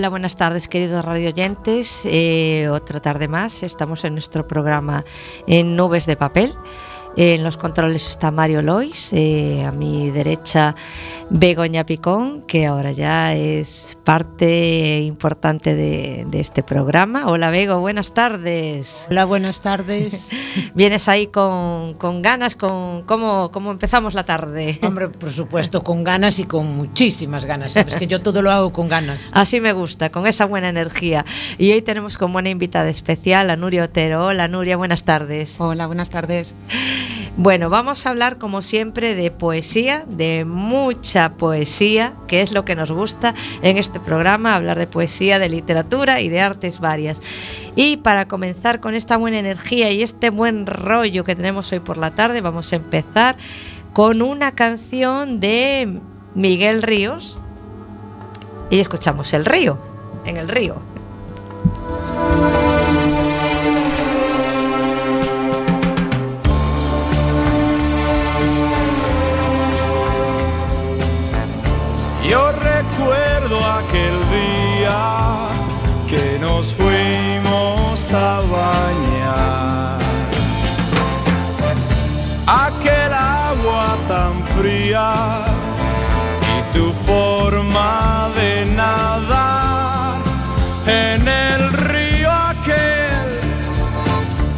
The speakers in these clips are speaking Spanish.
Hola, buenas tardes queridos radioyentes. Eh, otra tarde más, estamos en nuestro programa en Nubes de Papel. En los controles está Mario Lois, eh, a mi derecha Begoña Picón, que ahora ya es parte importante de, este programa. Hola Bego, buenas tardes. Hola, buenas tardes. ¿Vienes ahí con, ganas? Con, ¿cómo, ¿Cómo empezamos la tarde? Hombre, por supuesto, con ganas y con muchísimas ganas. Sabes que yo todo lo hago con ganas. Así me gusta, con esa buena energía. Y hoy tenemos como una invitada especial a Nuria Otero. Hola Nuria, buenas tardes. Hola, buenas tardes. Bueno, vamos a hablar como siempre de poesía, de mucha poesía, que es lo que nos gusta en este programa, hablar de poesía, de literatura y de artes varias. Y para comenzar con esta buena energía y este buen rollo que tenemos hoy por la tarde, vamos a empezar con una canción de Miguel Ríos y escuchamos El río, en el río. Recuerdo aquel día que nos fuimos a bañar. Aquel agua tan fría y tu forma de nadar en el río aquel,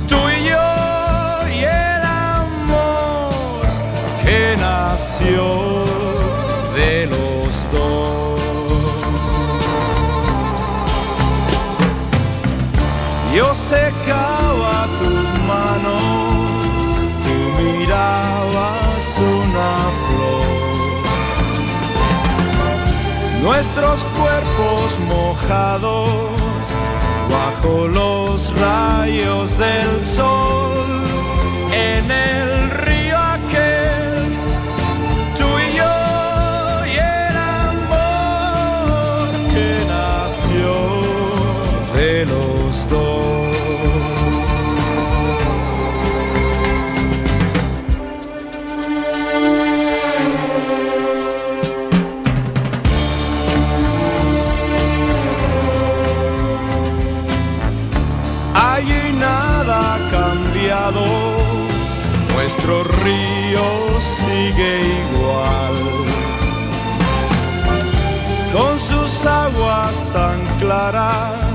tú y yo y el amor que nació secaba tus manos, tú mirabas una flor. Nuestros cuerpos mojados bajo los rayos del sol en el sigue igual. Con sus aguas tan claras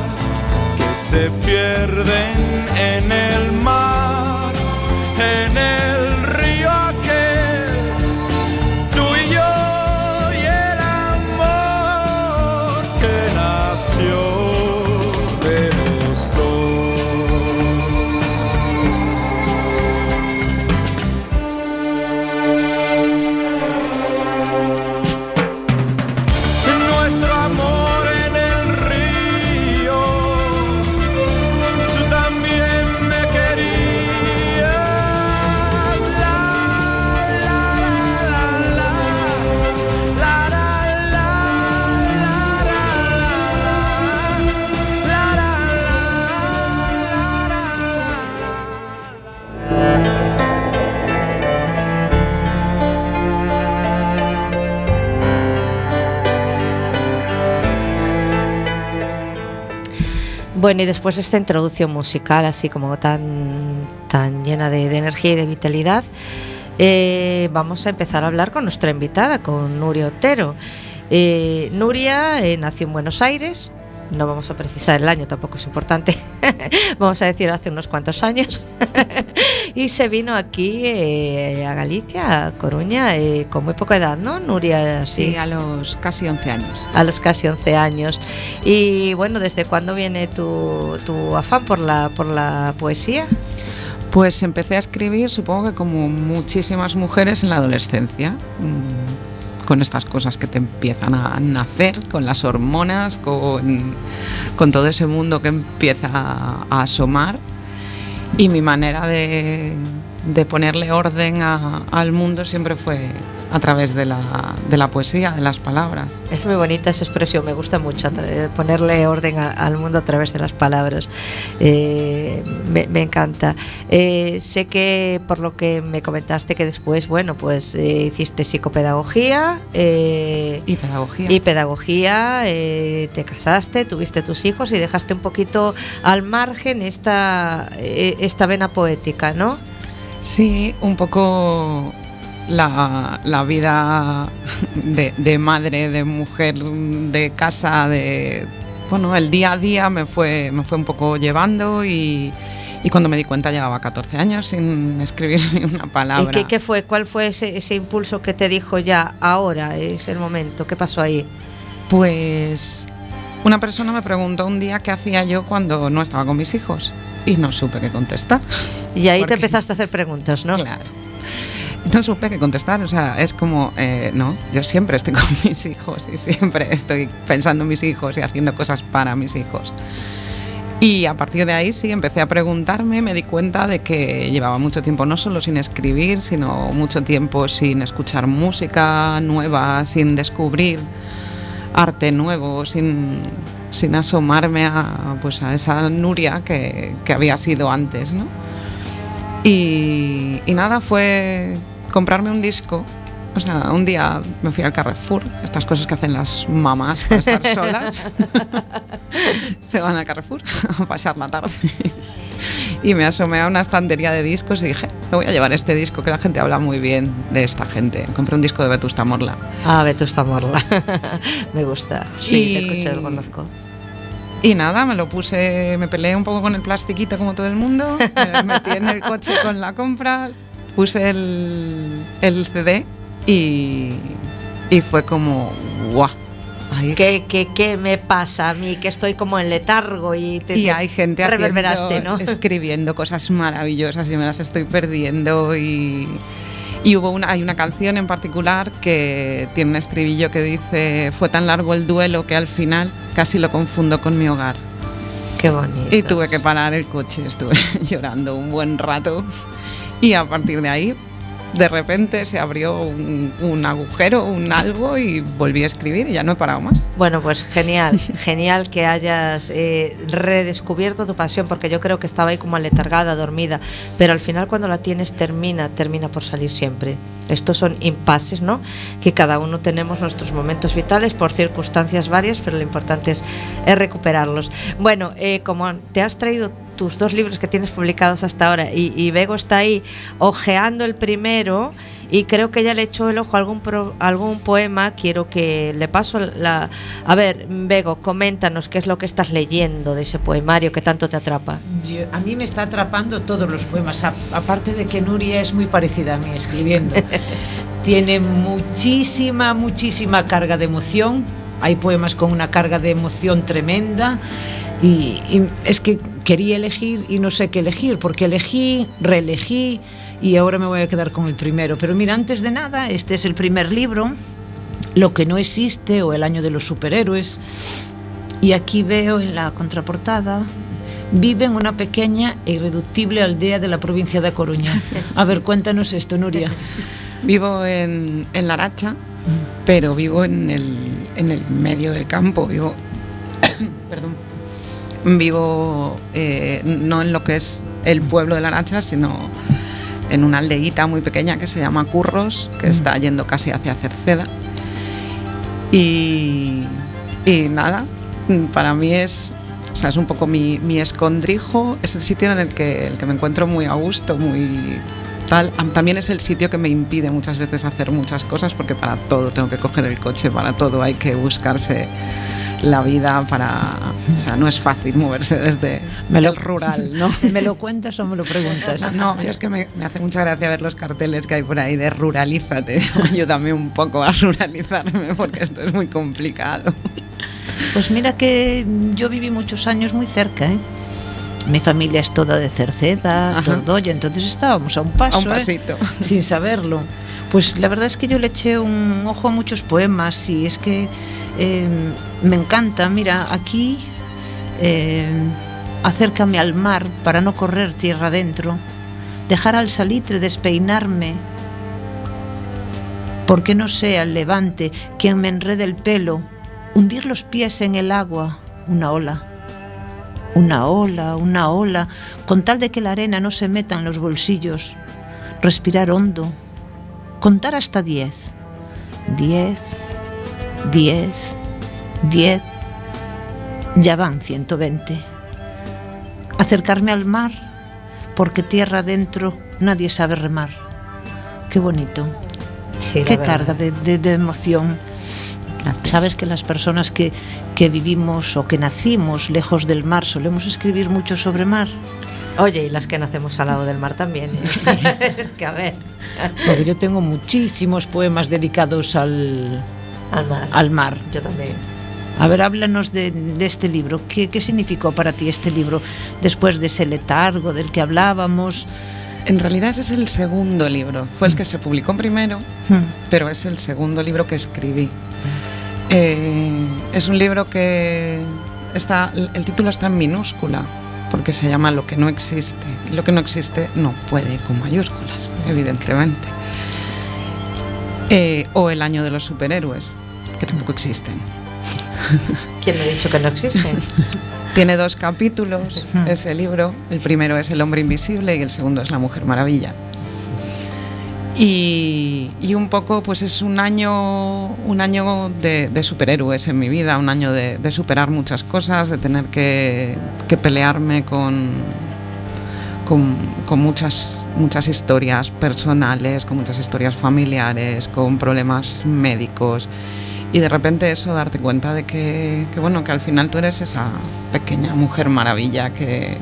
que se pierden en el mar, en el Bueno, y después de esta introducción musical, así como tan, tan llena de, de energía y de vitalidad, eh, vamos a empezar a hablar con nuestra invitada, con Nuria Otero. Eh, Nuria eh, nació en Buenos Aires, no vamos a precisar el año, tampoco es importante, vamos a decir hace unos cuantos años, y se vino aquí eh, a Galicia, a Coruña, eh, con muy poca edad, ¿no, Nuria? Sí, a los casi 11 años. a los casi 11 años. Y bueno, ¿desde cuándo viene tu, tu afán por la, por la poesía? Pues empecé a escribir, supongo que como muchísimas mujeres en la adolescencia, mm, con estas cosas que te empiezan a nacer, con las hormonas, con, con todo ese mundo que empieza a asomar. Y mi manera de, ponerle orden a- al mundo siempre fue a través de la, de la poesía, de las palabras. Es muy bonita esa expresión, me gusta mucho eh, ponerle orden a- al mundo a través de las palabras. Eh, me, me encanta. Eh, sé que por lo que me comentaste que después, bueno, pues eh, hiciste psicopedagogía eh, Y pedagogía. y pedagogía, eh, te casaste, tuviste tus hijos y dejaste un poquito al margen esta, esta vena poética, ¿no? Sí, un poco la, la vida de, de madre, de mujer, de casa, de bueno, el día a día me fue, me fue un poco llevando y, y cuando me di cuenta llevaba 14 años sin escribir ni una palabra. ¿Y qué, qué fue? ¿Cuál fue ese, ese impulso que te dijo ya, ahora es el momento? ¿Qué pasó ahí? Pues una persona me preguntó un día qué hacía yo cuando no estaba con mis hijos y no supe qué contestar. Y ahí Porque- te empezaste a hacer preguntas, ¿no? Claro. No supe qué contestar, o sea, es como, eh, no, yo siempre estoy con mis hijos y siempre estoy pensando en mis hijos y haciendo cosas para mis hijos. Y a partir de ahí sí empecé a preguntarme, me di cuenta de que llevaba mucho tiempo no solo sin escribir, sino mucho tiempo sin escuchar música nueva, sin descubrir arte nuevo, sin, sin asomarme a, pues a esa Nuria que, que había sido antes, ¿no? Y, y nada, fue comprarme un disco. O sea, un día me fui al Carrefour, estas cosas que hacen las mamás para estar solas. Se van al Carrefour a pasar la tarde. Y me asomé a una estantería de discos y dije, me voy a llevar este disco, que la gente habla muy bien de esta gente. Compré un disco de Vetusta Morla. Ah, Vetusta Morla. me gusta. Sí, te Y- escucho, lo conozco. Y nada, me lo puse, me peleé un poco con el plastiquito como todo el mundo, me metí en el coche con la compra, puse el, el CD y, y fue como, guau. Ay, ¿Qué, qué, qué me pasa a mí? Que estoy como en letargo y te y hay gente reverberaste, haciendo- ¿no? escribiendo cosas maravillosas y me las estoy perdiendo y, y hubo una, hay una canción en particular que tiene un estribillo que dice fue tan largo el duelo que al final casi lo confundo con mi hogar. Qué bonito. Y tuve que parar el coche, estuve llorando un buen rato y a partir de ahí de repente se abrió un, agujero, un algo y volví a escribir y ya no he parado más. Bueno, pues genial, genial que hayas eh, redescubierto tu pasión, porque yo creo que estaba ahí como aletargada, dormida, pero al final cuando la tienes termina, termina por salir siempre. Estos son impases, ¿no? Que cada uno tenemos nuestros momentos vitales por circunstancias varias, pero lo importante es, es recuperarlos. Bueno, eh, como te has traído tus dos libros que tienes publicados hasta ahora y, y Bego está ahí ojeando el primero y creo que ya le echó el ojo a algún, pro- algún poema. Quiero que le paso la... A ver, Bego, coméntanos qué es lo que estás leyendo de ese poemario que tanto te atrapa. Yo- a mí me está atrapando todos los poemas, a- aparte de que Nuria es muy parecida a mí escribiendo. Tiene muchísima, muchísima carga de emoción. Hay poemas con una carga de emoción tremenda. Y, y es que quería elegir y no sé qué elegir, porque elegí, reelegí y ahora me voy a quedar con el primero. Pero mira, antes de nada, este es el primer libro, Lo que no existe o El año de los superhéroes. Y aquí veo en la contraportada, vive en una pequeña e irreductible aldea de la provincia de Coruña. A ver, cuéntanos esto, Nuria. Vivo en, en Laracha, pero vivo en el, en el medio del campo. Vivo, perdón, vivo eh, no en lo que es el pueblo de Laracha, sino en una aldeíta muy pequeña que se llama Curros, que está yendo casi hacia Cerceda. Y, y nada, para mí es, o sea, es un poco mi, mi escondrijo, es el sitio en el que, el que me encuentro muy a gusto, muy tal. Am- También es el sitio que me impide muchas veces hacer muchas cosas porque para todo tengo que coger el coche, para todo hay que buscarse la vida para, o sea, no es fácil moverse desde Me lo- el rural, ¿no? ¿Me lo cuentas o me lo preguntas? No, yo es que me, me hace mucha gracia ver los carteles que hay por ahí de ruralízate. Ayúdame un poco a ruralizarme porque esto es muy complicado. Pues mira que yo viví muchos años muy cerca, ¿eh? Mi familia es toda de Cerceda. Tordoya, entonces estábamos a un paso, A un ¿eh? sin saberlo. Pues la verdad es que yo le eché un ojo a muchos poemas y es que eh, me encanta. Mira, aquí eh, acércame al mar para no correr tierra adentro, dejar al salitre despeinarme Porque no sea el levante quien me enrede el pelo, hundir los pies en el agua, una ola. Una ola, una ola, con tal de que la arena no se meta en los bolsillos. Respirar hondo, contar hasta diez. Diez, diez, diez. Ya van 120. Acercarme al mar, porque tierra adentro nadie sabe remar. Qué bonito. Sí, Qué verdad. carga de, de- de emoción. Sabes que las personas que, que vivimos o que nacimos lejos del mar solemos escribir mucho sobre mar. Oye, y las que nacemos al lado del mar también. ¿eh? es que a ver, Porque yo tengo muchísimos poemas dedicados al, al mar. al mar. Yo también. A ver, háblanos de, de este libro. ¿Qué, ¿Qué significó para ti este libro después de ese letargo del que hablábamos? En realidad ese es el segundo libro. Fue el que se publicó primero, Hmm. pero es el segundo libro que escribí. Eh, es un libro que está, el título está en minúscula, porque se llama Lo que no existe. Lo que no existe no puede con mayúsculas, evidentemente. Eh, o El año de los superhéroes, que tampoco existen. ¿Quién me ha dicho que no existen? Tiene dos capítulos Ujú. ese libro. El primero es El hombre invisible y el segundo es La mujer maravilla. Y, un poco, pues es un año, un año de, superhéroes en mi vida, un año de, superar muchas cosas, de tener que, que pelearme con, con, muchas, muchas historias personales, con muchas historias familiares, con problemas médicos. Y de repente eso, darte cuenta de que, bueno, que al final tú eres esa pequeña mujer maravilla que,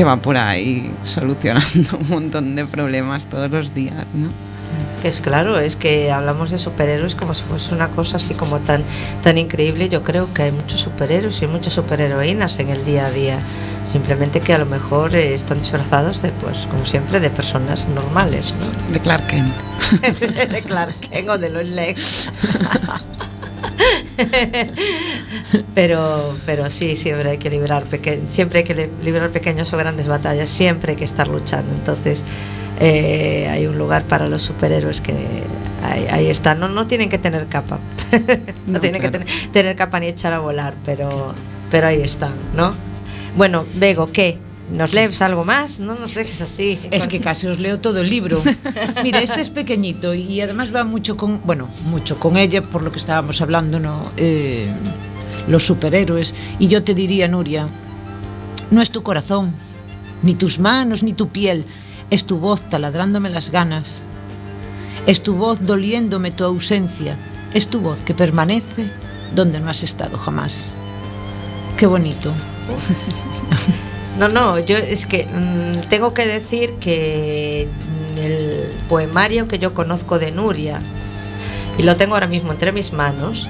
que va por ahí solucionando un montón de problemas todos los días, ¿no? Que es claro, es que hablamos de superhéroes como si fuese una cosa así como tan, tan increíble. Yo creo que hay muchos superhéroes y muchas superheroínas en el día a día. Simplemente que a lo mejor eh, están disfrazados de, pues, como siempre, de personas normales, ¿no? De Clark Kent. de Clark Kent o de Lois Lane. pero, pero sí, siempre hay que librar peque- siempre hay que li- librar pequeñas o grandes batallas, siempre hay que estar luchando. Entonces eh, hay un lugar para los superhéroes que ahí, ahí está. No, no tienen que tener capa, no, No, tienen que claro. tener, tener capa ni echar a volar, pero, pero ahí están, ¿no? Bueno, Bego, ¿qué? ¿Nos lees algo más? No, no sé, que es así. Es que casi os leo todo el libro. Mira, este es pequeñito y además va mucho con, bueno, mucho con ella por lo que estábamos hablando, ¿no? Eh, los superhéroes. Y yo te diría, Nuria, no es tu corazón, ni tus manos, ni tu piel, es tu voz taladrándome las ganas. Es tu voz doliéndome tu ausencia. Es tu voz que permanece donde no has estado jamás. Qué bonito. No, no, yo es que mm, tengo que decir que el poemario que yo conozco de Nuria, y lo tengo ahora mismo entre mis manos,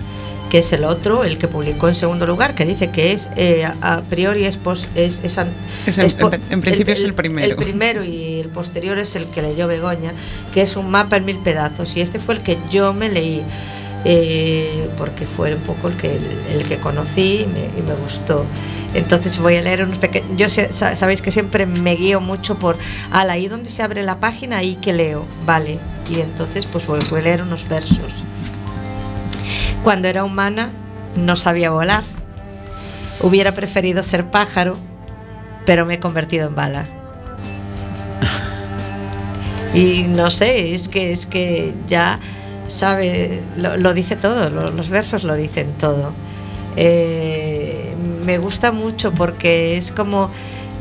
que es el otro, el que publicó en segundo lugar, que dice que es eh, a priori es, pos- es, es an- Es el- es po- en- en principio es el primero. El primero y el posterior es el que leyó Begoña, que es un mapa en mil pedazos. Y este fue el que yo me leí, eh, porque fue un poco el que, el, que conocí y me, y me gustó. Entonces voy a leer unos pequeños. Yo sé- sa- sabéis que siempre me guío mucho por, al ahí donde se abre la página, ahí que leo, vale. Y entonces pues voy, voy a leer unos versos. Cuando era humana no sabía volar. Hubiera preferido ser pájaro, pero me he convertido en bala. Y no sé, es que es que ya sabe, lo, lo dice todo, lo- los versos lo dicen todo. Eh, me gusta mucho porque es como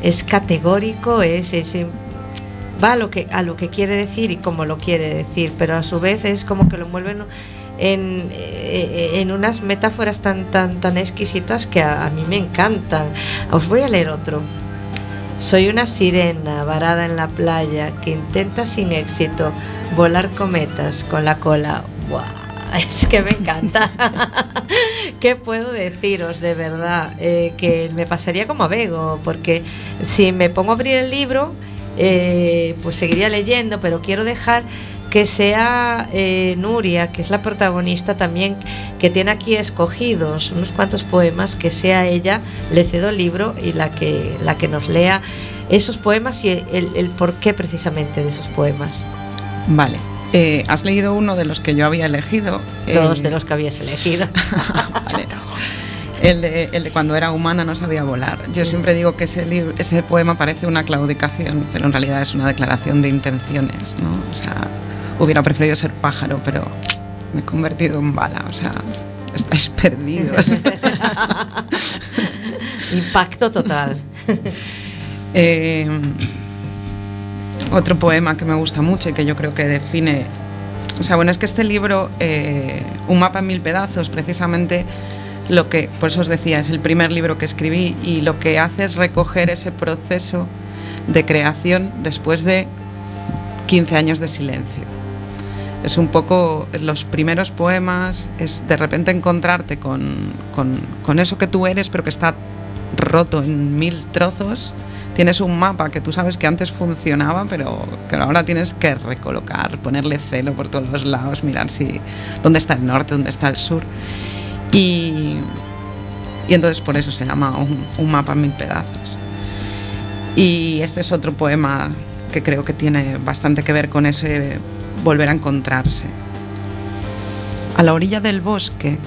es categórico, es, es va a lo que a lo que quiere decir y como lo quiere decir, pero a su vez es como que lo envuelven en, eh, en unas metáforas tan tan tan exquisitas que a, a mí me encantan. Os voy a leer otro. Soy una sirena varada en la playa que intenta sin éxito volar cometas con la cola. ¡Buah! Es que me encanta. ¿Qué puedo deciros de verdad? Eh, que me pasaría como a porque si me pongo a abrir el libro, eh, pues seguiría leyendo, pero quiero dejar que sea eh, Nuria, que es la protagonista también, que tiene aquí escogidos unos cuantos poemas, que sea ella, le cedo el libro y la que, la que nos lea esos poemas y el, el por qué precisamente de esos poemas. Vale. Eh, ¿Has leído uno de los que yo había elegido? Dos Eh, de los que habías elegido. Vale. El de, el de cuando era humana no sabía volar. Yo siempre digo que ese poema parece una claudicación, pero en realidad es una declaración de intenciones, ¿no? O sea, hubiera preferido ser pájaro, pero me he convertido en bala, o sea, estáis perdidos. Impacto total. Eh, otro poema que me gusta mucho y que yo creo que define. O sea, bueno, es que este libro, eh, Un mapa en mil pedazos, precisamente lo que, por eso os decía, es el primer libro que escribí y lo que hace es recoger ese proceso de creación después de 15 años de silencio. Es un poco los primeros poemas, es de repente encontrarte con, con- con eso que tú eres, pero que está roto en mil trozos. Tienes un mapa que tú sabes que antes funcionaba, pero que ahora tienes que recolocar, ponerle celo por todos los lados, mirar si dónde está el norte, dónde está el sur. Y, y entonces por eso se llama un, un mapa en mil pedazos. Y este es otro poema que creo que tiene bastante que ver con ese volver a encontrarse. A la orilla del bosque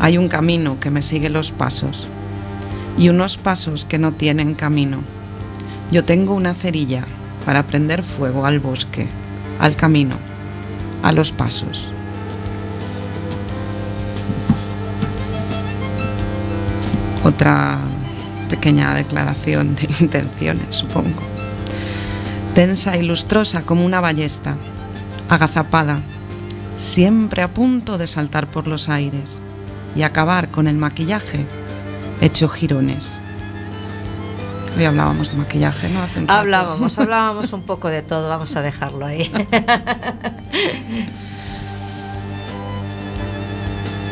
hay un camino que me sigue los pasos y unos pasos que no tienen camino. Yo tengo una cerilla para prender fuego al bosque, al camino, a los pasos. Otra pequeña declaración de intenciones, supongo. Tensa y lustrosa como una ballesta, agazapada, siempre a punto de saltar por los aires y acabar con el maquillaje hecho jirones. Hoy hablábamos de maquillaje, ¿no? Hace un rato. Hablábamos, hablábamos un poco de todo, vamos a dejarlo ahí.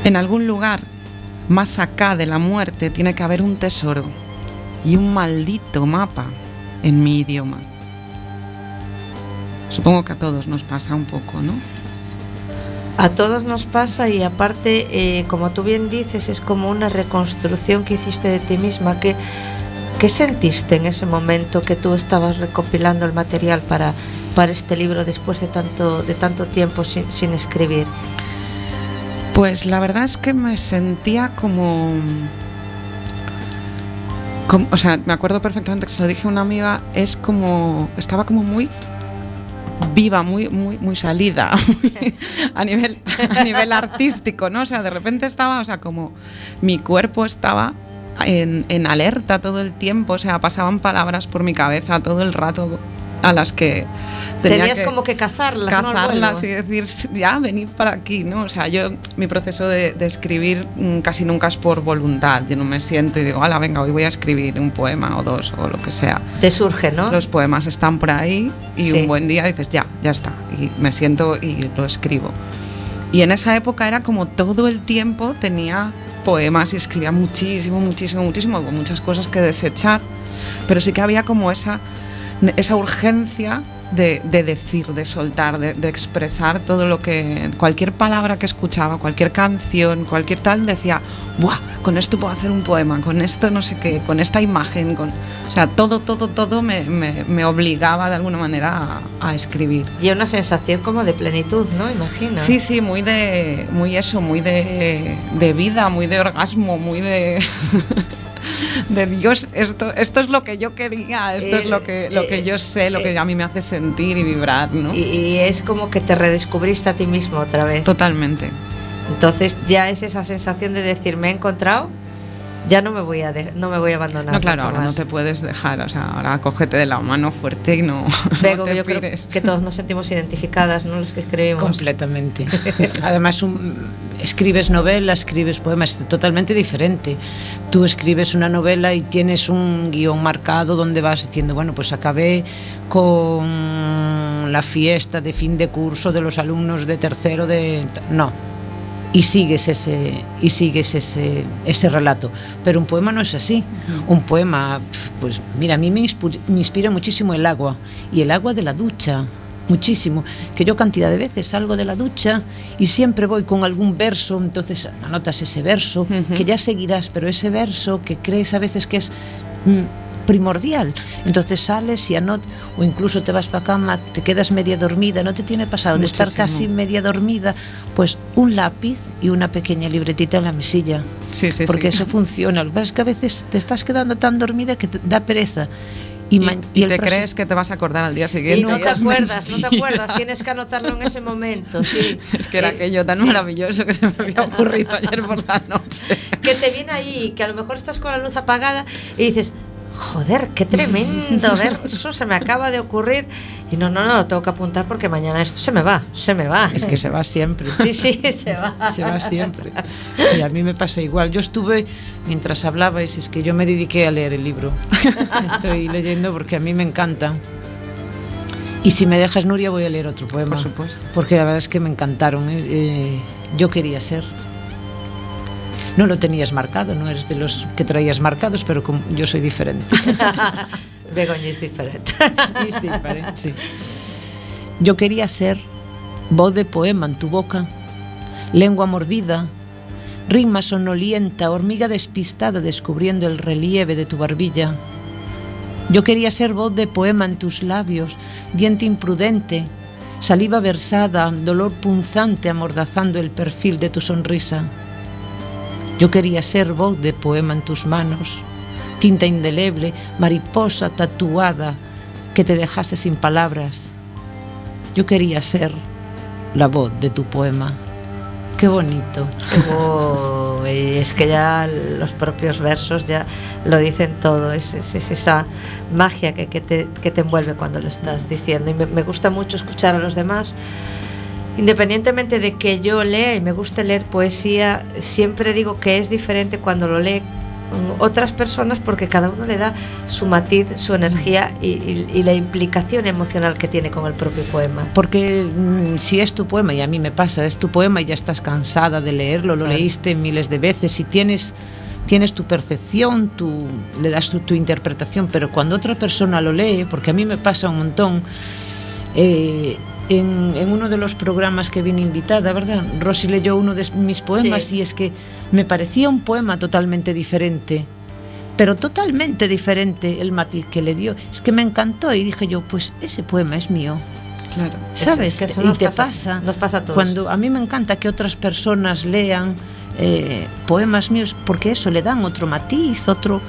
En algún lugar, más acá de la muerte, tiene que haber un tesoro y un maldito mapa en mi idioma. Supongo que a todos nos pasa un poco, ¿no? A todos nos pasa y aparte, eh, como tú bien dices, es como una reconstrucción que hiciste de ti misma. ¿Qué, ¿Qué sentiste en ese momento que tú estabas recopilando el material para, para este libro después de tanto, de tanto tiempo sin, sin escribir? Pues la verdad es que me sentía como, como- O sea, me acuerdo perfectamente que se lo dije a una amiga, es como. Estaba como muy viva, muy, muy, muy salida a nivel, a nivel artístico, ¿no? O sea, de repente estaba, o sea, como mi cuerpo estaba en, en alerta todo el tiempo, o sea, pasaban palabras por mi cabeza todo el rato a las que tenía Tenías que como que cazarlas, y decir, ya, venid para aquí, ¿no? O sea, yo, mi proceso de, de escribir mm, casi nunca es por voluntad. Yo no me siento y digo, ala, venga, hoy voy a escribir un poema o dos o lo que sea. Te surge, ¿no? Los poemas están por ahí y Sí. un buen día dices, ya, ya está. Y me siento y lo escribo. Y en esa época era como todo el tiempo tenía poemas y escribía muchísimo, muchísimo, muchísimo, con muchas cosas que desechar, pero sí que había como esa, esa urgencia de, de decir, de soltar, de, de expresar todo lo que, cualquier palabra que escuchaba, cualquier canción, cualquier tal, decía, ¡buah! Con esto puedo hacer un poema, con esto no sé qué, con esta imagen, con, o sea, todo, todo, todo me, me- me obligaba de alguna manera a, a escribir. Y una sensación como de plenitud, ¿no? Imagino. Sí, sí, muy de, muy eso, muy de, de vida, muy de orgasmo, muy de, de Dios. Esto, esto es lo que yo quería, esto es lo que, lo que yo sé, lo que a mí me hace sentir y vibrar, ¿no? Y, y es como que te redescubriste a ti mismo otra vez. Totalmente. Entonces ya es esa sensación de decir, me he encontrado, ya no me voy a, de- no me voy a abandonar. No, claro, ahora no te puedes dejar, o sea, ahora cógete de la mano fuerte y no, te yo creo pires. que todos nos sentimos identificadas, ¿no? Los que escribimos. Completamente. Además, un- escribes novela, escribes poemas, es totalmente diferente. Tú escribes una novela y tienes un guion marcado donde vas diciendo, bueno, pues acabé con la fiesta de fin de curso de los alumnos de tercero de... No. Y sigues ese, y sigues ese, ese relato. Pero un poema no es así. Un poema, pues mira, a mí me, inspu- me inspira muchísimo el agua. Y el agua de la ducha muchísimo, que yo cantidad de veces salgo de la ducha y siempre voy con algún verso, entonces anotas ese verso, que ya seguirás, pero ese verso que crees a veces que es mm, primordial. Entonces sales y anot o incluso te vas para cama, te quedas media dormida, no te tiene pasado de estar casi media dormida, pues un lápiz y una pequeña libretita en la mesilla. Sí, sí, porque sí. eso funciona. Lo que pasa es que a veces te estás quedando tan dormida que te da pereza. Y, Y, y te próximo- crees que te vas a acordar al día Y siguiente. no te es acuerdas, no te mentira. acuerdas, tienes que anotarlo en ese momento, sí. Es que era Eh, aquello tan sí. maravilloso que se me había ocurrido ayer por la noche. que te viene ahí, que a lo mejor estás con la luz apagada y dices, joder, qué tremendo verso se me acaba de ocurrir. Y no, no, no, lo tengo que apuntar porque mañana esto se me va, se me va. Es que se va siempre. Sí, sí, se va. Se va siempre. Sí, a mí me pasa igual. Yo estuve, mientras hablabais, es que yo me dediqué a leer el libro. Estoy leyendo porque a mí me encanta. Y si me dejas, Nuria, voy a leer otro poema. Por supuesto. Porque la verdad es que me encantaron. ¿eh? Eh, yo quería ser. No lo tenías marcado, no eres de los que traías marcados, pero como yo soy diferente. Begoña es diferente. Es diferente, sí. Yo quería ser voz de poema en tu boca, lengua mordida, rima sonolienta, hormiga despistada descubriendo el relieve de tu barbilla. Yo quería ser voz de poema en tus labios, diente imprudente, saliva versada, dolor punzante amordazando el perfil de tu sonrisa. Yo quería ser voz de poema en tus manos, tinta indeleble, mariposa tatuada que te dejase sin palabras. Yo quería ser la voz de tu poema. Qué bonito. Oh, y es que ya los propios versos ya lo dicen todo, es, es- es esa magia que, te, envuelve cuando lo estás diciendo. Y me gusta mucho escuchar a los demás, independientemente de que yo lea y me guste leer poesía, siempre digo que es diferente cuando lo lee otras personas porque cada uno le da su matiz, su energía y, y- y la implicación emocional que tiene con el propio poema. Porque mm, si es tu poema, y a mí me pasa, es tu poema y ya estás cansada de leerlo, lo Claro. leíste miles de veces y tienes, tienes tu percepción, tu, le das tu, tu interpretación, pero cuando otra persona lo lee, porque a mí me pasa un montón, eh, en, en uno de los programas que vine invitada, ¿verdad? Rosy leyó uno de mis poemas Sí. y es que me parecía un poema totalmente diferente. Pero totalmente diferente el matiz que le dio. Es que me encantó y dije yo, pues ese poema es mío. Claro. ¿Sabes? Es que y te pasa- pasa. nos pasa a todos. Cuando a mí me encanta que otras personas lean eh, poemas míos, porque eso le dan otro matiz, otro,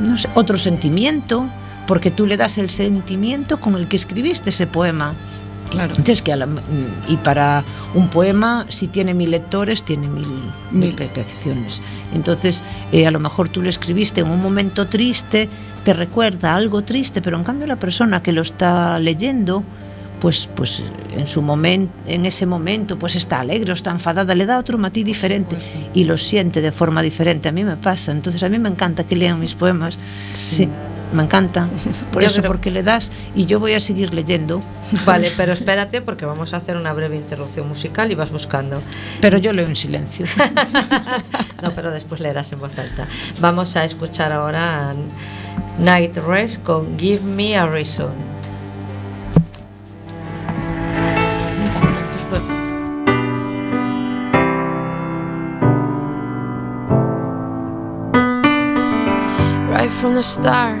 no sé, otro sentimiento, porque tú le das el sentimiento con el que escribiste ese poema. Claro. Entonces, que a la- mm, y para un poema, si tiene mil lectores, tiene mil, mil Mil. percepciones. Entonces, eh, a lo mejor tú lo escribiste en un momento triste, te recuerda algo triste, pero en cambio la persona que lo está leyendo, pues, pues en su momento, en ese momento, pues está alegre o está enfadada, le da otro matiz diferente y lo siente de forma diferente. A mí me pasa. Entonces, a mí me encanta que lean mis poemas. Sí. Me encanta. Por Yo eso, creo- porque le das y yo voy a seguir leyendo, Vale, pero espérate porque vamos a hacer una breve interrupción musical y vas buscando. pero yo leo en silencio. No, pero después leerás en voz alta. Vamos a escuchar ahora a Night Rest con Give Me a Reason. Right from the start,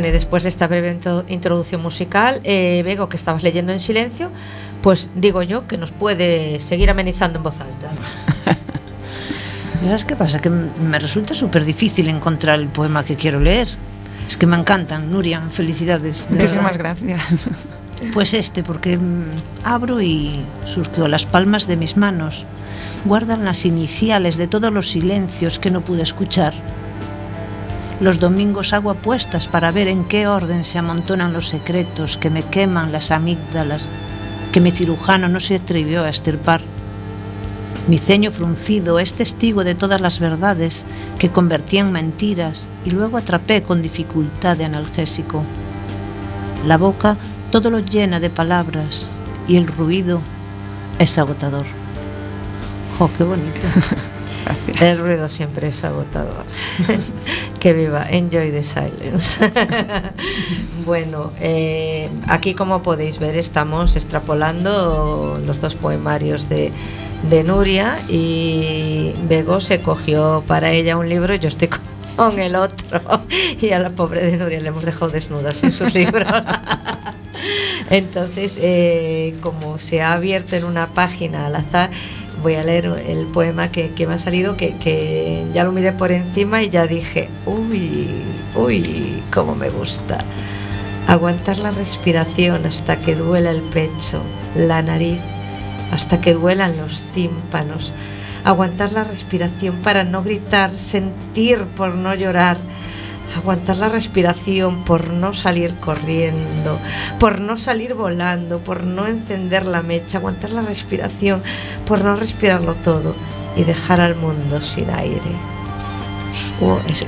Bueno, y después de esta breve intro- introducción musical, eh, Bego, que estabas leyendo en silencio, pues digo yo que nos puede seguir amenizando en voz alta. ¿Sabes qué pasa? Que me resulta súper difícil encontrar el poema que quiero leer. Es que me encantan, Nuria, felicidades. de Muchísimas gracias. Pues este, porque mm, abro y surqueo las palmas de mis manos. Guardan las iniciales de todos los silencios que no pude escuchar. Los domingos hago apuestas para ver en qué orden se amontonan los secretos que me queman las amígdalas, que mi cirujano no se atrevió a estirpar. Mi ceño fruncido es testigo de todas las verdades que convertí en mentiras y luego atrapé con dificultad de analgésico. La boca todo lo llena de palabras y el ruido es agotador. ¡Oh, qué bonito! El ruido siempre es agotador. que viva, enjoy the silence. bueno, eh, aquí como podéis ver estamos extrapolando los dos poemarios de, Nuria y Bego se cogió para ella un libro yo estoy con el otro y a la pobre de Nuria le hemos dejado desnuda sin sus libros. Entonces, eh, como se ha abierto en una página al azar, voy a leer el poema que, que me ha salido, que, que ya lo miré por encima y ya dije, uy, uy, cómo me gusta. Aguantar la respiración hasta que duela el pecho, la nariz, hasta que duelan los tímpanos. Aguantar la respiración para no gritar, sentir por no llorar. Aguantar la respiración por no salir corriendo, por no salir volando, por no encender la mecha. Aguantar la respiración por no respirarlo todo y dejar al mundo sin aire.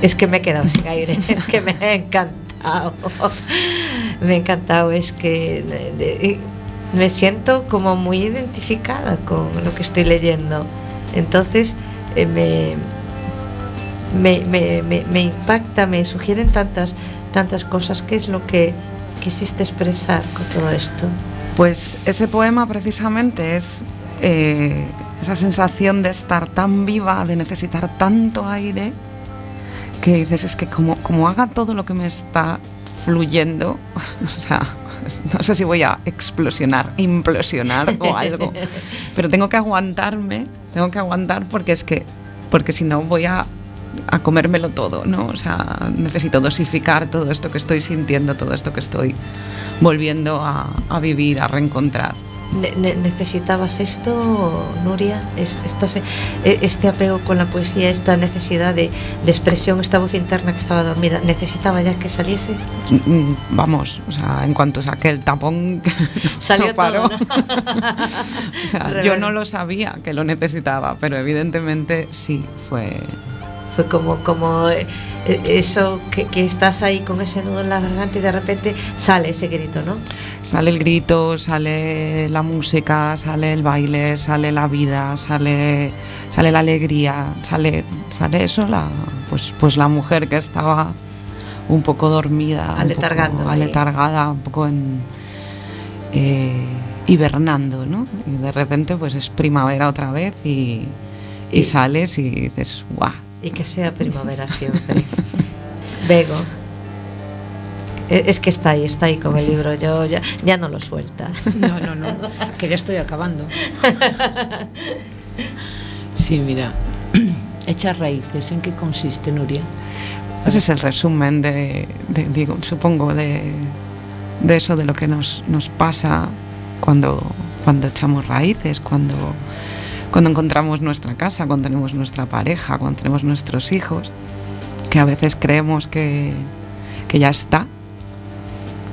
Es, que me he quedado sin aire, es que me ha encantado. Me ha encantado, es que me siento como muy identificada con lo que estoy leyendo. Entonces eh, me, me, me- me- me impacta, me sugieren tantas, tantas cosas. ¿Qué es lo que quisiste expresar con todo esto? Pues ese poema precisamente es eh, esa sensación de estar tan viva, de necesitar tanto aire, que dices, es que como, como haga todo lo que me está fluyendo, o sea, no sé si voy a explosionar, implosionar o algo, pero tengo que aguantarme, tengo que aguantar porque es que, porque si no voy a, a comérmelo todo, ¿no? O sea, necesito dosificar todo esto que estoy sintiendo, todo esto que estoy volviendo a, a vivir, a reencontrar. Ne- ne- ¿Necesitabas esto, Nuria? Es- estas- e- este apego con la poesía, esta necesidad de, de expresión, esta voz interna que estaba dormida, ¿necesitaba ya que saliese? Mm, Vamos, o sea, en cuanto saqué el tapón, Salió no paró. todo, ¿no? O sea, yo no lo sabía que lo necesitaba, pero evidentemente sí fue. Fue como, como eh, eso que, que estás ahí con ese nudo en la garganta y de repente sale ese grito, ¿no? Sale el grito, sale la música, sale el baile, sale la vida, sale, sale la alegría, sale, sale eso, la, pues, pues la mujer que estaba un poco dormida, un Aletargando poco ahí. aletargada, un poco en eh, hibernando, ¿no? Y de repente pues es primavera otra vez y, y Y- sales y dices, guau. Y que sea primavera siempre. Bego. E- Es que está ahí, está ahí con el libro, yo ya, ya no lo suelta. No, no, no, que ya estoy acabando. Sí, mira, echar raíces, ¿en qué consiste, Nuria? Ese es el resumen de, de- digo, supongo, de, de eso de lo que nos, nos pasa cuando, cuando echamos raíces, cuando, cuando encontramos nuestra casa, cuando tenemos nuestra pareja, cuando tenemos nuestros hijos, que a veces creemos que, que ya está,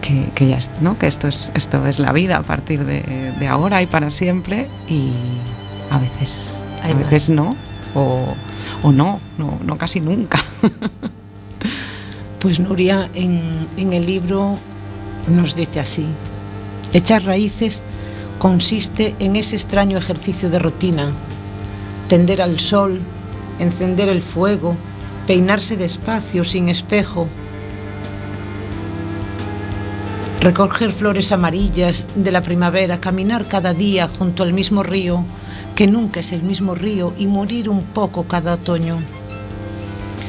que, que ya ¿no? que esto es, esto es la vida a partir de, de ahora y para siempre, y a veces, Hay a más. veces no, o, o no, no, no casi nunca. Pues Nuria en, en el libro nos dice así, echar raíces consiste en ese extraño ejercicio de rutina, tender al sol, encender el fuego, peinarse despacio, sin espejo, recoger flores amarillas de la primavera, caminar cada día junto al mismo río, que nunca es el mismo río, y morir un poco cada otoño,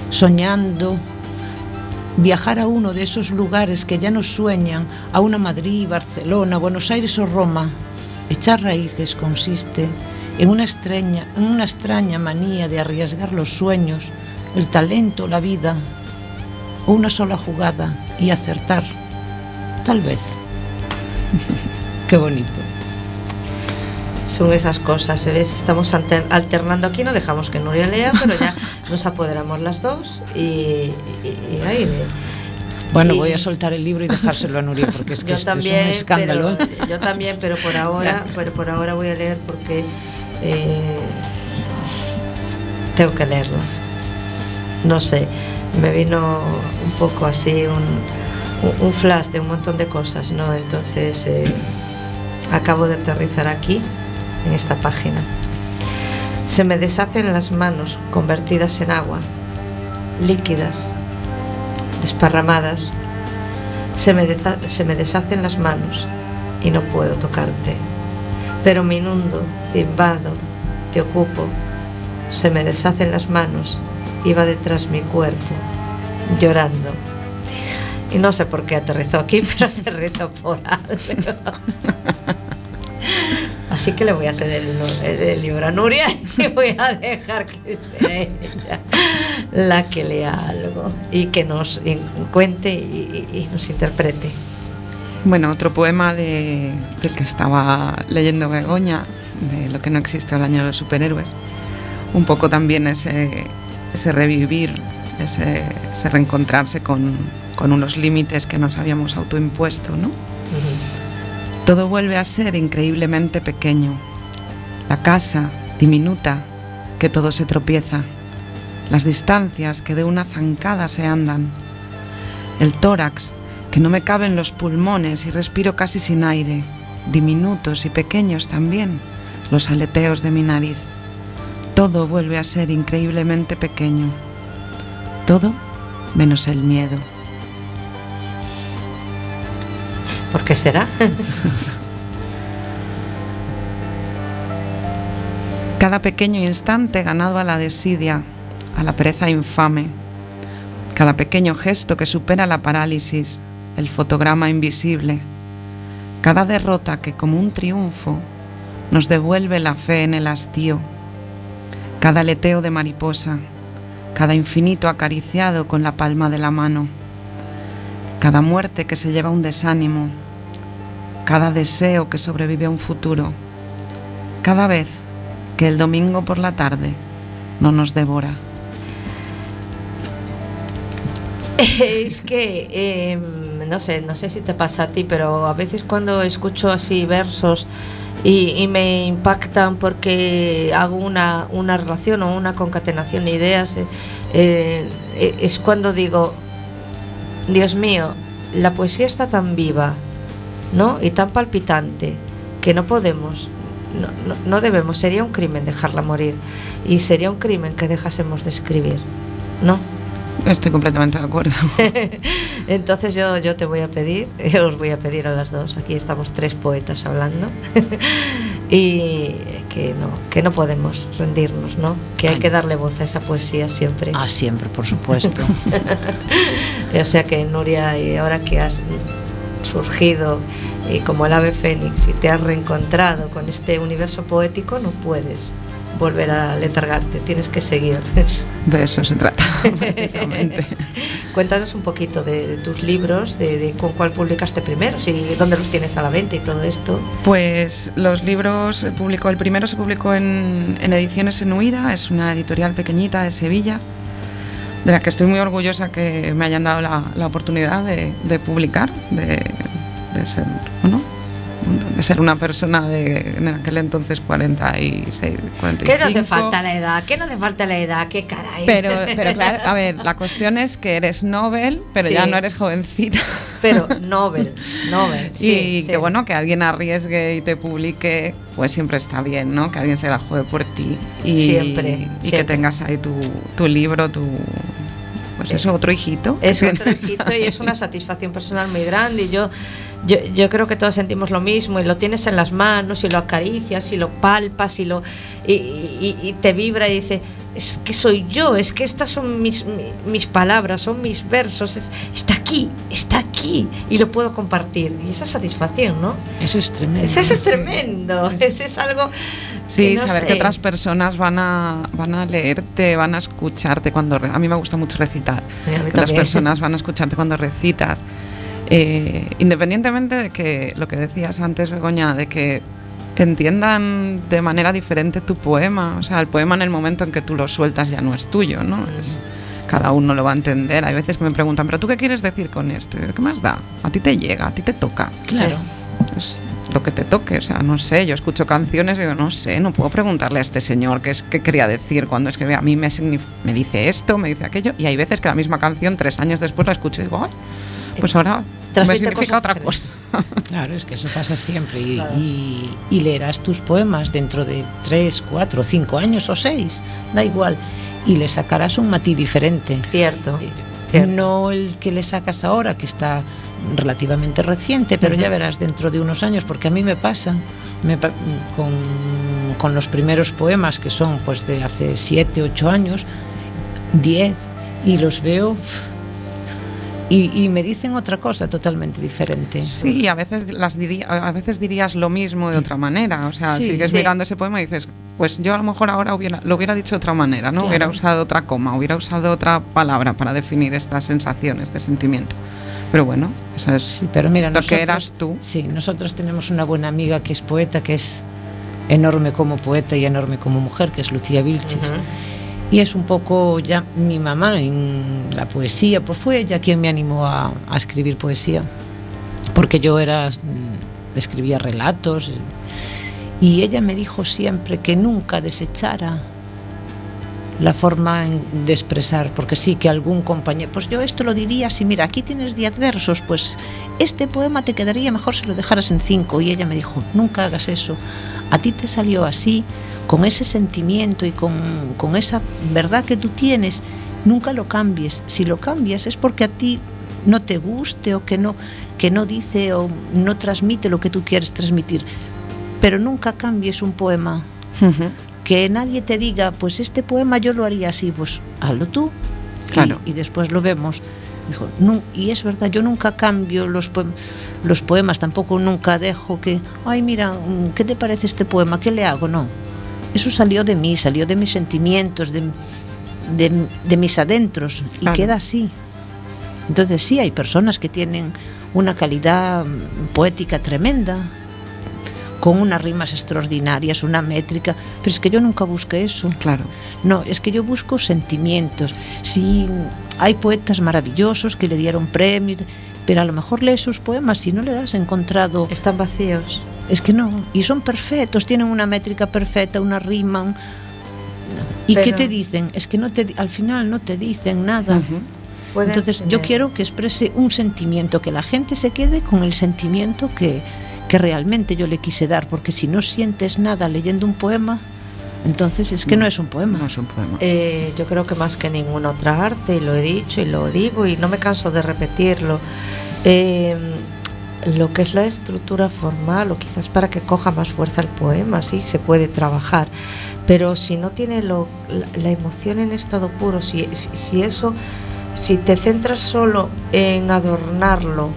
soñando, viajar a uno de esos lugares que ya nos sueñan, a una Madrid, Barcelona, Buenos Aires o Roma. Echar raíces consiste en una extraña, en una extraña manía de arriesgar los sueños, el talento, la vida, una sola jugada y acertar. Tal vez. Qué bonito. Son esas cosas, ¿ves? Estamos alternando aquí, no dejamos que Nuria lea, pero ya nos apoderamos las dos y, y- y ahí. Bueno, Y- voy a soltar el libro y dejárselo a Nuria porque es que esto también, es un escándalo. pero, yo también, pero por ahora, pero por ahora voy a leer porque eh, tengo que leerlo. No sé, me vino un poco así un, un- un flash de un montón de cosas, ¿no? Entonces eh, acabo de aterrizar aquí, en esta página. Se me deshacen las manos convertidas en agua, líquidas, desparramadas. Se me, deshacen las manos y no puedo tocarte. Pero me inundo, te invado, te ocupo. Se me deshacen las manos y va detrás mi cuerpo, llorando. Y no sé por qué aterrizó aquí, pero aterrizó por algo. Así que le voy a ceder el, el- libro a Nuria y voy a dejar que sea ella la que lea algo y que nos cuente y, y- nos interprete. Bueno, otro poema de, del que estaba leyendo Begoña, de Lo que no existe el año de los superhéroes. Un poco también ese, ese revivir, ese, ese reencontrarse con, con unos límites que nos habíamos autoimpuesto, ¿no? Todo vuelve a ser increíblemente pequeño. La casa, diminuta, que todo se tropieza. Las distancias que de una zancada se andan. El tórax, que no me caben los pulmones y respiro casi sin aire. Diminutos y pequeños también los aleteos de mi nariz. Todo vuelve a ser increíblemente pequeño. Todo menos el miedo. ¿Por qué será? Cada pequeño instante ganado a la desidia, a la pereza infame, cada pequeño gesto que supera la parálisis, el fotograma invisible, cada derrota que como un triunfo nos devuelve la fe en el hastío, cada aleteo de mariposa, cada infinito acariciado con la palma de la mano, cada muerte que se lleva un desánimo, cada deseo que sobrevive a un futuro, cada vez que el domingo por la tarde no nos devora. Es que eh, no sé, no sé si te pasa a ti, pero a veces cuando escucho así versos y, y me impactan porque hago una, una relación o una concatenación de ideas, eh, eh, es cuando digo, Dios mío, la poesía está tan viva, ¿no? Y tan palpitante que no podemos, no, no, no debemos, sería un crimen dejarla morir y sería un crimen que dejásemos de escribir, ¿no? Estoy completamente de acuerdo. Entonces yo, yo te voy a pedir, os voy a pedir a las dos, aquí estamos tres poetas hablando, y que no, que no podemos rendirnos, ¿no? Que hay que darle voz a esa poesía siempre. Ah, siempre, por supuesto. O sea que Nuria, y ahora que has surgido y como el ave fénix y te has reencontrado con este universo poético, no puedes volver a letargarte, tienes que seguir. De eso se trata, precisamente. Cuéntanos un poquito de, de tus libros, de, de con cuál publicaste primero, si dónde los tienes a la venta y todo esto. Pues los libros se publicó, el primero se publicó en, en Ediciones en Huida, es una editorial pequeñita de Sevilla, de la que estoy muy orgullosa que me hayan dado la, la oportunidad de, de publicar, de, de ser, bueno, ser una persona de en aquel entonces 46, 45. ¿Qué no hace falta la edad? ¿Qué no hace falta la edad? ¿Qué caray? Pero, pero claro, a ver, la cuestión es que eres Nobel, pero ya no eres jovencita. Pero Nobel, Nobel. y sí, que sí. bueno, que alguien arriesgue y te publique, pues siempre está bien, ¿no? Que alguien se la juegue por ti. Y, Siempre, Y que tengas ahí tu, tu libro, tu. Pues eso, otro hijito. Es que otro hijito y es una satisfacción personal muy grande. Y yo, yo, yo creo que todos sentimos lo mismo y lo tienes en las manos y lo acaricias y lo palpas y lo y, y- y te vibra y dice es que soy yo, es que estas son mis, mi- mis palabras, son mis versos, es- está aquí, está aquí y lo puedo compartir. Y esa satisfacción, ¿no? Eso es tremendo. Eso, es tremendo, eso es algo... Sí, que no saber sé. que otras personas van a, van a leerte, van a escucharte cuando... A mí me gusta mucho recitar. Sí, que otras personas van a escucharte cuando recitas. Eh, independientemente de que lo que decías antes, Begoña, de que entiendan de manera diferente tu poema. O sea, el poema en el momento en que tú lo sueltas ya no es tuyo, ¿no? Es- cada uno lo va a entender. Hay veces que me preguntan, ¿pero tú qué quieres decir con esto? ¿Qué más da? A ti te llega, a ti te toca. Claro. Es lo que te toque, o sea, no sé, yo escucho canciones y digo, no sé, no puedo preguntarle a este señor qué es quería decir cuando escribe. A mí me, me dice esto, me dice aquello, y hay veces que la misma canción, tres años después, la escucho y digo, "Ay, pues ahora me Transmite significa cosas otra cosa. Claro, es que eso pasa siempre. Y, Claro. y- y leerás tus poemas dentro de tres, cuatro, cinco años o seis, da igual. Y le sacarás un matiz diferente. Cierto, Eh, cierto. No el que le sacas ahora, que está relativamente reciente, pero ya Ujú. verás dentro de unos años, porque a mí me pasa me con, con los primeros poemas que son pues de hace siete, ocho años, diez, y los veo y, y me dicen otra cosa totalmente diferente. Sí, y a veces las diría, a veces dirías lo mismo de otra manera. O sea, Sí, sigues sí. mirando ese poema y dices, pues yo a lo mejor ahora hubiera, lo hubiera dicho de otra manera, ¿no? Claro. Hubiera usado otra coma, hubiera usado otra palabra para definir esta sensación, este sentimiento. Pero bueno, eso es Sí, pero mira, lo que nosotros- eras tú. Sí, nosotros tenemos una buena amiga que es poeta, que es enorme como poeta y enorme como mujer, que es Lucía Vilches. Ujú. Y es un poco ya mi mamá en la poesía, pues fue ella quien me animó a, escribir poesía, porque yo era, mm, escribía relatos y ella me dijo siempre que nunca desechara la forma de expresar, porque sí que algún compañero, pues yo esto lo diría si mira, aquí tienes 10 versos, pues este poema te quedaría mejor si lo dejaras en 5 y ella me dijo, nunca hagas eso, a ti te salió así, con ese sentimiento y con, con esa verdad que tú tienes, nunca lo cambies, si lo cambias es porque a ti no te guste o que no, que no dice o no transmite lo que tú quieres transmitir, pero nunca cambies un poema. Que nadie te diga, pues este poema yo lo haría así, pues hazlo tú. Claro. Y, después lo vemos. Dijo, "Nu- y es verdad, yo nunca cambio los, poem- los poemas, tampoco nunca dejo que, ay, mira, mm, ¿qué te parece este poema? ¿Qué le hago? No. Eso salió de mí, salió de mis sentimientos, de, de- de mis adentros, y Claro. queda así. Entonces sí, hay personas que tienen una calidad mm, poética tremenda, con unas rimas extraordinarias, una métrica, pero es que yo nunca busqué eso. Claro. No, es que yo busco sentimientos. Sí, hay poetas maravillosos que le dieron premios, pero a lo mejor lees sus poemas y no le has encontrado. Están vacíos. Es que no, y son perfectos, tienen una métrica perfecta, una rima. un- ¿Y qué Pero- te dicen? Es que no te, al final no te dicen nada. Ujú. Pueden Entonces yo quiero que exprese un sentimiento, que la gente se quede con el sentimiento que, que realmente yo le quise dar, porque si no sientes nada leyendo un poema, entonces es que no, es un poema. No es un poema. Eh, yo creo que más que ninguna otra arte, y lo he dicho y lo digo y no me canso de repetirlo, eh, lo que es la estructura formal o quizás para que coja más fuerza el poema, sí, se puede trabajar, pero si no tiene lo- la, la emoción en estado puro, si, si, si eso, si te centras solo en adornarlo,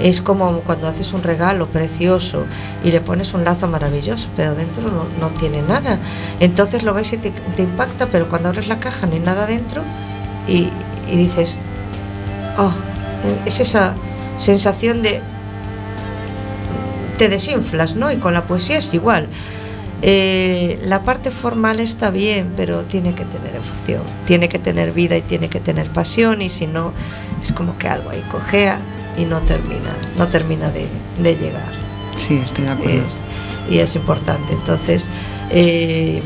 es como cuando haces un regalo precioso y le pones un lazo maravilloso, pero dentro no, no tiene nada. Entonces lo ves y te, impacta, pero cuando abres la caja no hay nada dentro y, y dices, oh, es esa sensación de... te desinflas, ¿no? Y con la poesía es igual. Eh, la parte formal está bien, pero tiene que tener emoción, tiene que tener vida y tiene que tener pasión y si no es como que algo ahí cojea y no termina, no termina de, de llegar. Sí, estoy de acuerdo. Es- y es importante. Entonces, eh,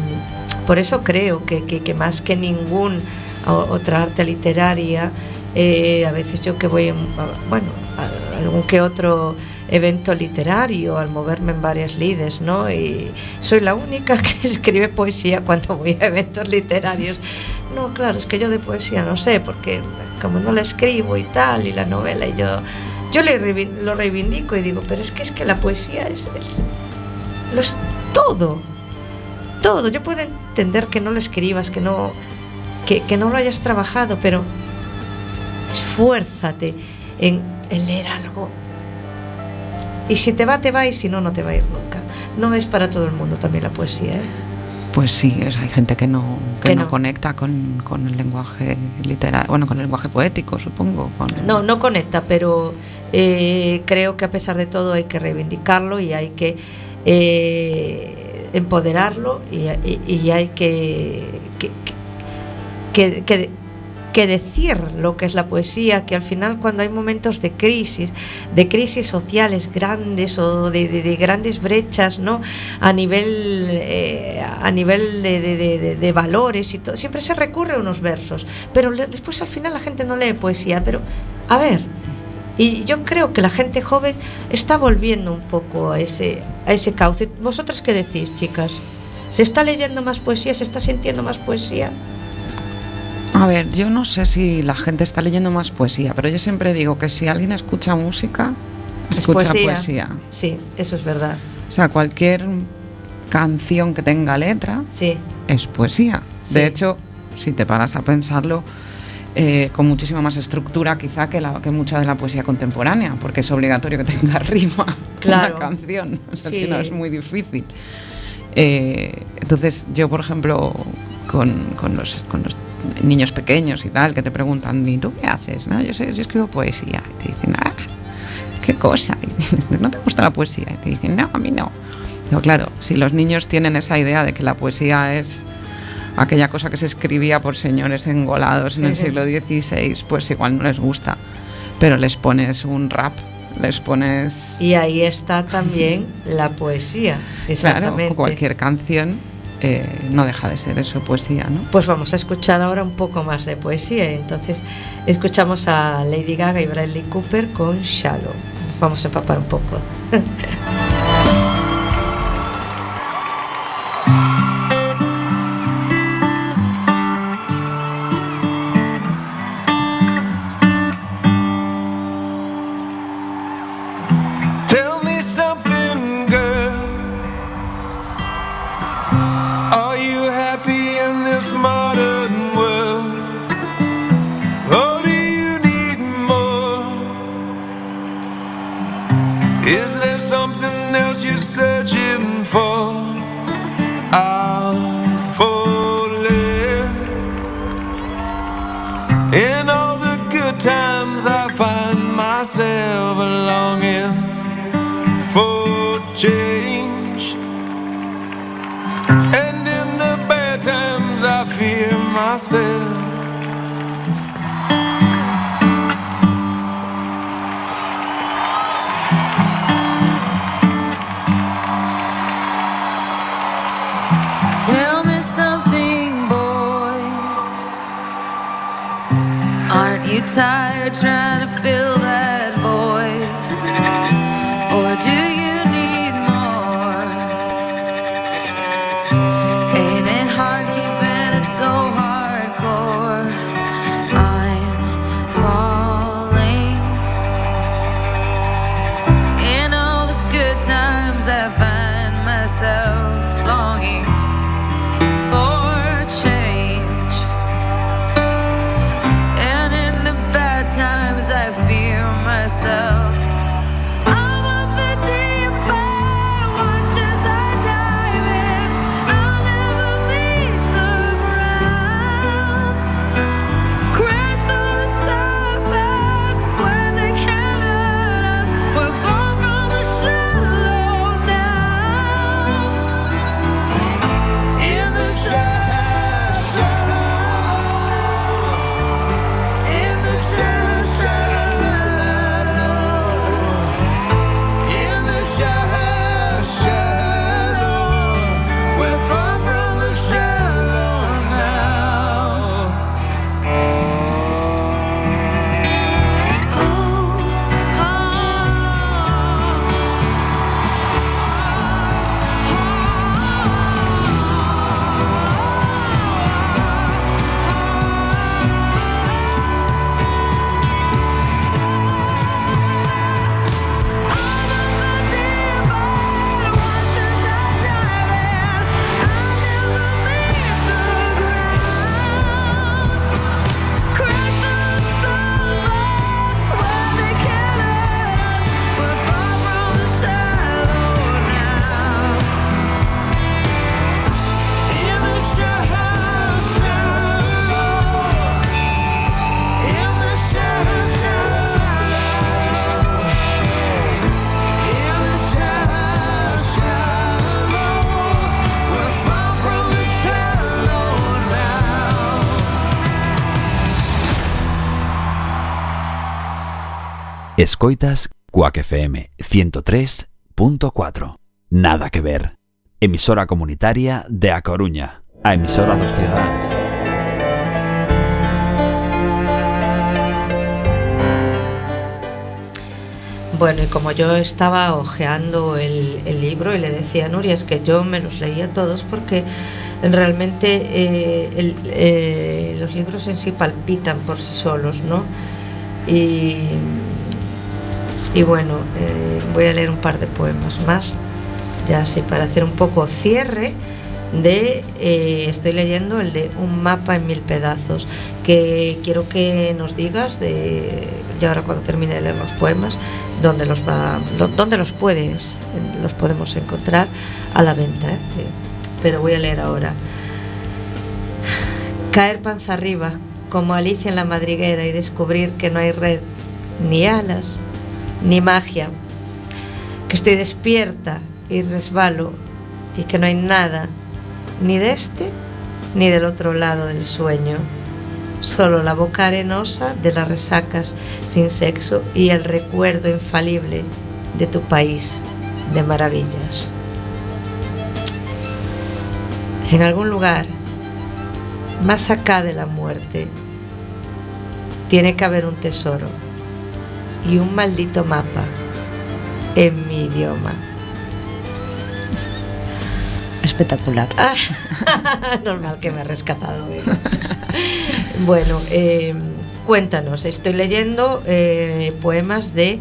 por eso creo que, que- que más que ningún otra arte literaria, eh, a veces yo que voy, en, bueno, a algún que otro evento literario, al moverme en varias lides, ¿no? Y soy la única que escribe poesía cuando voy a eventos literarios. No, claro, es que yo de poesía no sé, porque como no la escribo y tal, y la novela, y yo, yo lo reivindico y digo, pero es que es que la poesía es, es- lo es todo, todo. Yo puedo entender que no lo escribas, que no, que, que no lo hayas trabajado, pero esfuérzate en, en leer algo. Y si te va, te va, y si no, no te va a ir nunca. No es para todo el mundo también la poesía, ¿eh? Pues sí, hay gente que no, que Que no, no. conecta con, con el lenguaje literario, bueno, con el lenguaje poético, supongo. con- No, no conecta, pero eh, creo que a pesar de todo hay que reivindicarlo y hay que eh, empoderarlo y, y- y hay que, que, que- que- decir lo que es la poesía, que al final cuando hay momentos de crisis, de crisis sociales grandes o de, de- de grandes brechas, ¿no? A nivel, eh, a nivel de, valores y todo, siempre se recurre a unos versos, pero después al final la gente no lee poesía, pero a ver, y yo creo que la gente joven está volviendo un poco a ese, a ese cauce. ¿Vosotras qué decís, chicas? ¿Se está leyendo más poesía? ¿Se está sintiendo más poesía? A ver, yo no sé si la gente está leyendo más poesía, pero yo siempre digo que si alguien escucha música, Es escucha poesía. Sí, eso es verdad. O sea, cualquier canción que tenga letra Sí, es poesía. Sí. De hecho, si te paras a pensarlo, eh, con muchísima más estructura quizá que, la, que mucha de la poesía contemporánea, porque es obligatorio que tenga rima Claro. una canción. O sea, Sí. si no es muy difícil. Eh, entonces, yo, por ejemplo, con, con los, con los niños pequeños y tal, que te preguntan, ¿y tú qué haces? No, yo, sé, yo escribo poesía. Y te dicen, ah, qué cosa. Y dices, ¿no te gusta la poesía? Y te dicen, no, a mí no. Pero claro, si los niños tienen esa idea de que la poesía es aquella cosa que se escribía por señores engolados en el siglo XVI, pues igual no les gusta. Pero les pones un rap, les pones y ahí está también la poesía. claro, Exactamente. o cualquier canción, eh, no deja de ser eso, poesía, ¿no? Pues vamos a escuchar ahora un poco más de poesía. Entonces, escuchamos a Lady Gaga y Bradley Cooper con Shallow. Vamos a empapar un poco. the Escoitas Cuac FM 103.4. Nada que ver. Emisora comunitaria de A Coruña. A emisora dos cidades. Bueno, y como yo estaba hojeando el, libro y le decía a Nuria, es que yo me los leía todos porque realmente eh, eh, los libros en sí palpitan por sí solos, ¿no? Y, y bueno, eh, voy a leer un par de poemas más, ya así para hacer un poco cierre de, eh, estoy leyendo el de Un mapa en mil pedazos, que quiero que nos digas, de, ya ahora cuando termine de leer los poemas, dónde los, va, dónde los puedes, los podemos encontrar a la venta. ¿eh? Pero voy a leer ahora. Caer panza arriba, como Alicia en la madriguera, y descubrir que no hay red, ni alas, ni magia, que estoy despierta y resbalo, y que no hay nada, ni de este ni del otro lado del sueño, solo la boca arenosa de las resacas sin sexo y el recuerdo infalible de tu país de maravillas. En algún lugar, más acá de la muerte, tiene que haber un tesoro y un maldito mapa en mi idioma. Espectacular. Ah, Normal que me ha rescatado. ¿eh? bueno, eh, cuéntanos, estoy leyendo eh, poemas de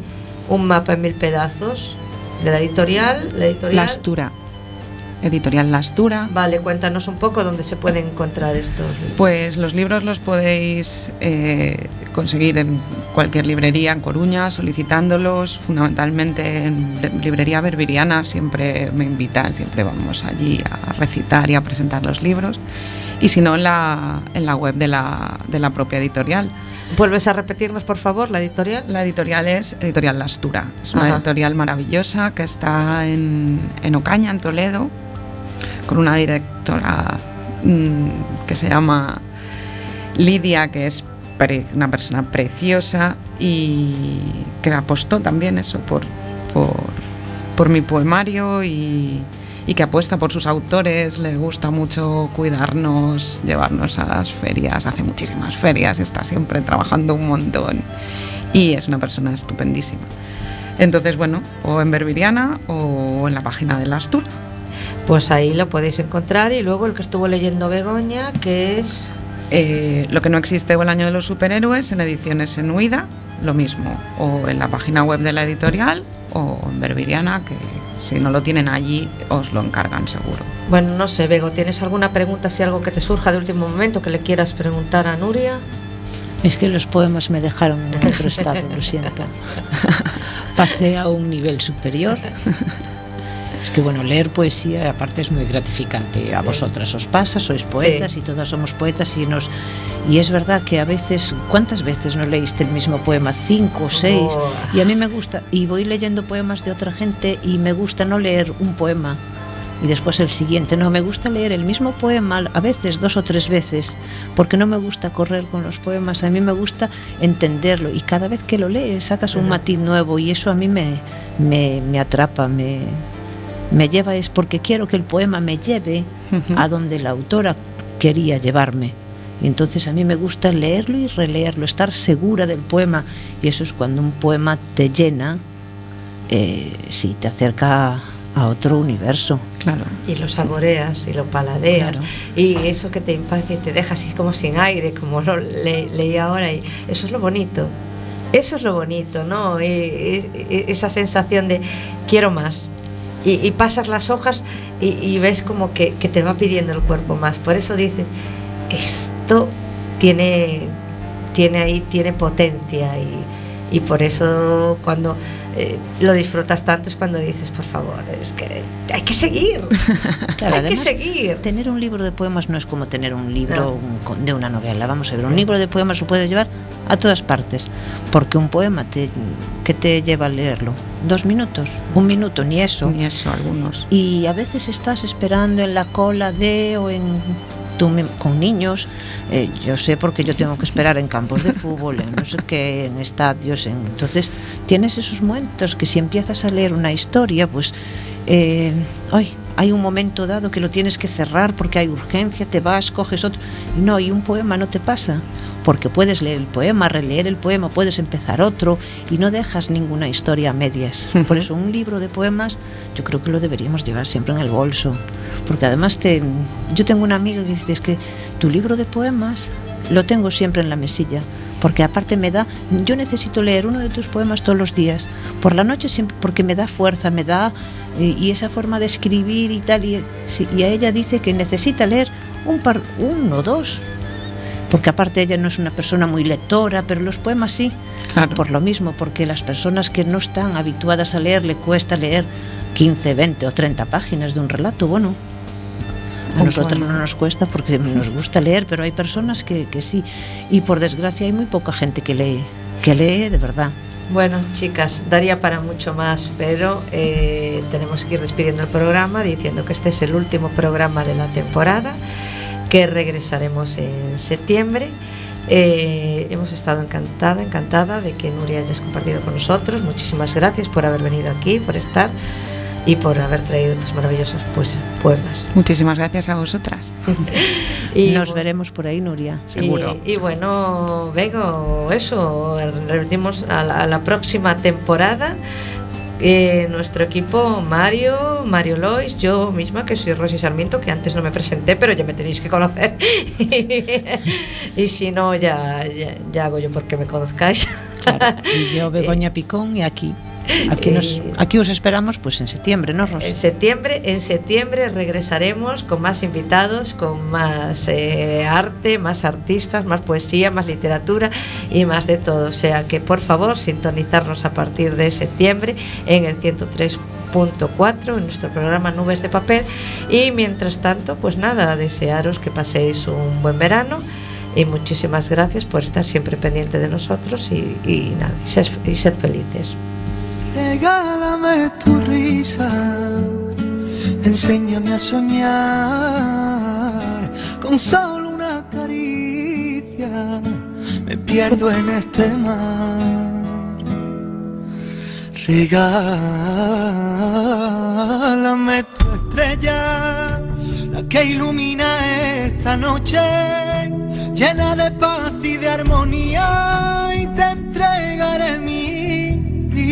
Un mapa en mil pedazos, de la editorial. La editorial. Lastura. Editorial Lastura. Vale, cuéntanos un poco dónde se pueden encontrar estos libros. Pues los libros los podéis eh, conseguir en cualquier librería en Coruña solicitándolos, fundamentalmente en librería berberiana, siempre me invitan, siempre vamos allí a recitar y a presentar los libros, y si no en la, en la web de la, de la propia editorial. ¿Vuelves a repetirnos, por favor, la editorial? La editorial es Editorial Lastura, es una Ajá. editorial maravillosa que está en, en Ocaña, en Toledo, con una directora mm, que se llama Lidia, que es una persona preciosa y que apostó también eso por, por, mi poemario y, y que apuesta por sus autores, le gusta mucho cuidarnos, llevarnos a las ferias, hace muchísimas ferias, está siempre trabajando un montón y es una persona estupendísima. Entonces, bueno, o en Berberiana o en la página de Lastur. Pues ahí lo podéis encontrar y luego el que estuvo leyendo Begoña, que es... Eh, lo que no existe o el año de los superhéroes en ediciones en Huida, lo mismo, o en la página web de la editorial o en Berberiana, que si no lo tienen allí os lo encargan seguro. Bueno, no sé, Bego, ¿tienes alguna pregunta, si algo que te surja de último momento que le quieras preguntar a Nuria? Es que los poemas me dejaron en otro estado, lo siento. Pasé a un nivel superior. Es que bueno, leer poesía aparte es muy gratificante. A vosotras os pasa, sois poetas Sí. y todas somos poetas y nos y es verdad que a veces, ¿cuántas veces no leíste el mismo poema? Cinco o seis. Oh. Y a mí me gusta, y voy leyendo poemas de otra gente y me gusta no leer un poema y después el siguiente. No, me gusta leer el mismo poema a veces dos o tres veces, porque no me gusta correr con los poemas, a mí me gusta entenderlo y cada vez que lo lees sacas un matiz nuevo y eso a mí me, me, me atrapa, me, me lleva, es porque quiero que el poema me lleve a donde la autora quería llevarme. Y entonces a mí me gusta leerlo y releerlo, estar segura del poema. Y eso es cuando un poema te llena, eh, sí, te acerca a otro universo. Claro. Y lo saboreas y lo paladeas. Claro. Y eso que te impacta y te deja así como sin aire, como lo le- leí ahora. Y eso es lo bonito. Eso es lo bonito, ¿no? Y- y- y- esa sensación de quiero más. Y, pasas las hojas y, y ves como que, que te va pidiendo el cuerpo más. Por eso dices, esto tiene, tiene ahí, tiene potencia. Y, y por eso cuando eh, lo disfrutas tanto es cuando dices, por favor, es que hay que seguir. Claro, hay que seguir. Tener un libro de poemas no es como tener un libro No. un con- de una novela. Vamos a ver, un libro de poemas lo puedes llevar a todas partes, porque un poema te, que te lleva a leerlo dos minutos, un minuto, ni eso. Ni eso, algunos. Y a veces estás esperando en la cola de o en tú con niños. eh, yo sé porque yo tengo que esperar en campos de fútbol, en no sé qué, en estadios. En, entonces tienes esos momentos que si empiezas a leer una historia, pues eh, ay, hay un momento dado que lo tienes que cerrar porque hay urgencia, te vas, coges otro. No, y un poema no te pasa, porque puedes leer el poema, releer el poema, puedes empezar otro y no dejas ninguna historia a medias. Por eso un libro de poemas yo creo que lo deberíamos llevar siempre en el bolso, porque además te, yo tengo una amiga que dice "Es que tu libro de poemas lo tengo siempre en la mesilla, porque aparte me da, yo necesito leer uno de tus poemas todos los días, por la noche siempre, porque me da fuerza, me da, y, y esa forma de escribir y tal, y, y a ella dice que necesita leer un par, uno o dos, porque aparte ella no es una persona muy lectora, pero los poemas sí, Claro. por lo mismo, porque las personas que no están habituadas a leer le cuesta leer 15, 20 o 30 páginas de un relato, bueno. A Un nosotros no nos cuesta porque nos gusta leer, pero hay personas que, que sí. Y por desgracia hay muy poca gente que lee, que lee de verdad. Bueno, chicas, daría para mucho más, pero eh, tenemos que ir despidiendo el programa diciendo que este es el último programa de la temporada, que regresaremos en septiembre. Eh, hemos estado encantada, encantada de que Nuria hayas compartido con nosotros. Muchísimas gracias por haber venido aquí, por estar y por haber traído tus maravillosos pues, poemas. Muchísimas gracias a vosotras. Y Nos veremos por ahí, Nuria. Seguro. Y, y bueno, Vego, eso, repetimos a la, a la próxima temporada. Eh, nuestro equipo, Mario, Mario Lois, yo misma, que soy Rosy Sarmiento, que antes no me presenté, pero ya me tenéis que conocer. y si no, ya, ya, ya hago yo porque me conozcáis. Claro. Y yo, Begoña Picón, y aquí. Aquí, nos, Eh, aquí os esperamos pues en septiembre, ¿no, Ros? En septiembre, en septiembre regresaremos con más invitados, con más eh, arte, más artistas, más poesía, más literatura y más de todo. O sea que por favor sintonizarnos a partir de septiembre en el 103.4 en nuestro programa Nubes de Papel y mientras tanto pues nada, desearos que paséis un buen verano y muchísimas gracias por estar siempre pendiente de nosotros y, y nada, y sed, y sed felices. Regálame tu risa, enséñame a soñar con solo una caricia. Me pierdo en este mar. Regálame tu estrella, la que ilumina esta noche, llena de paz y de armonía,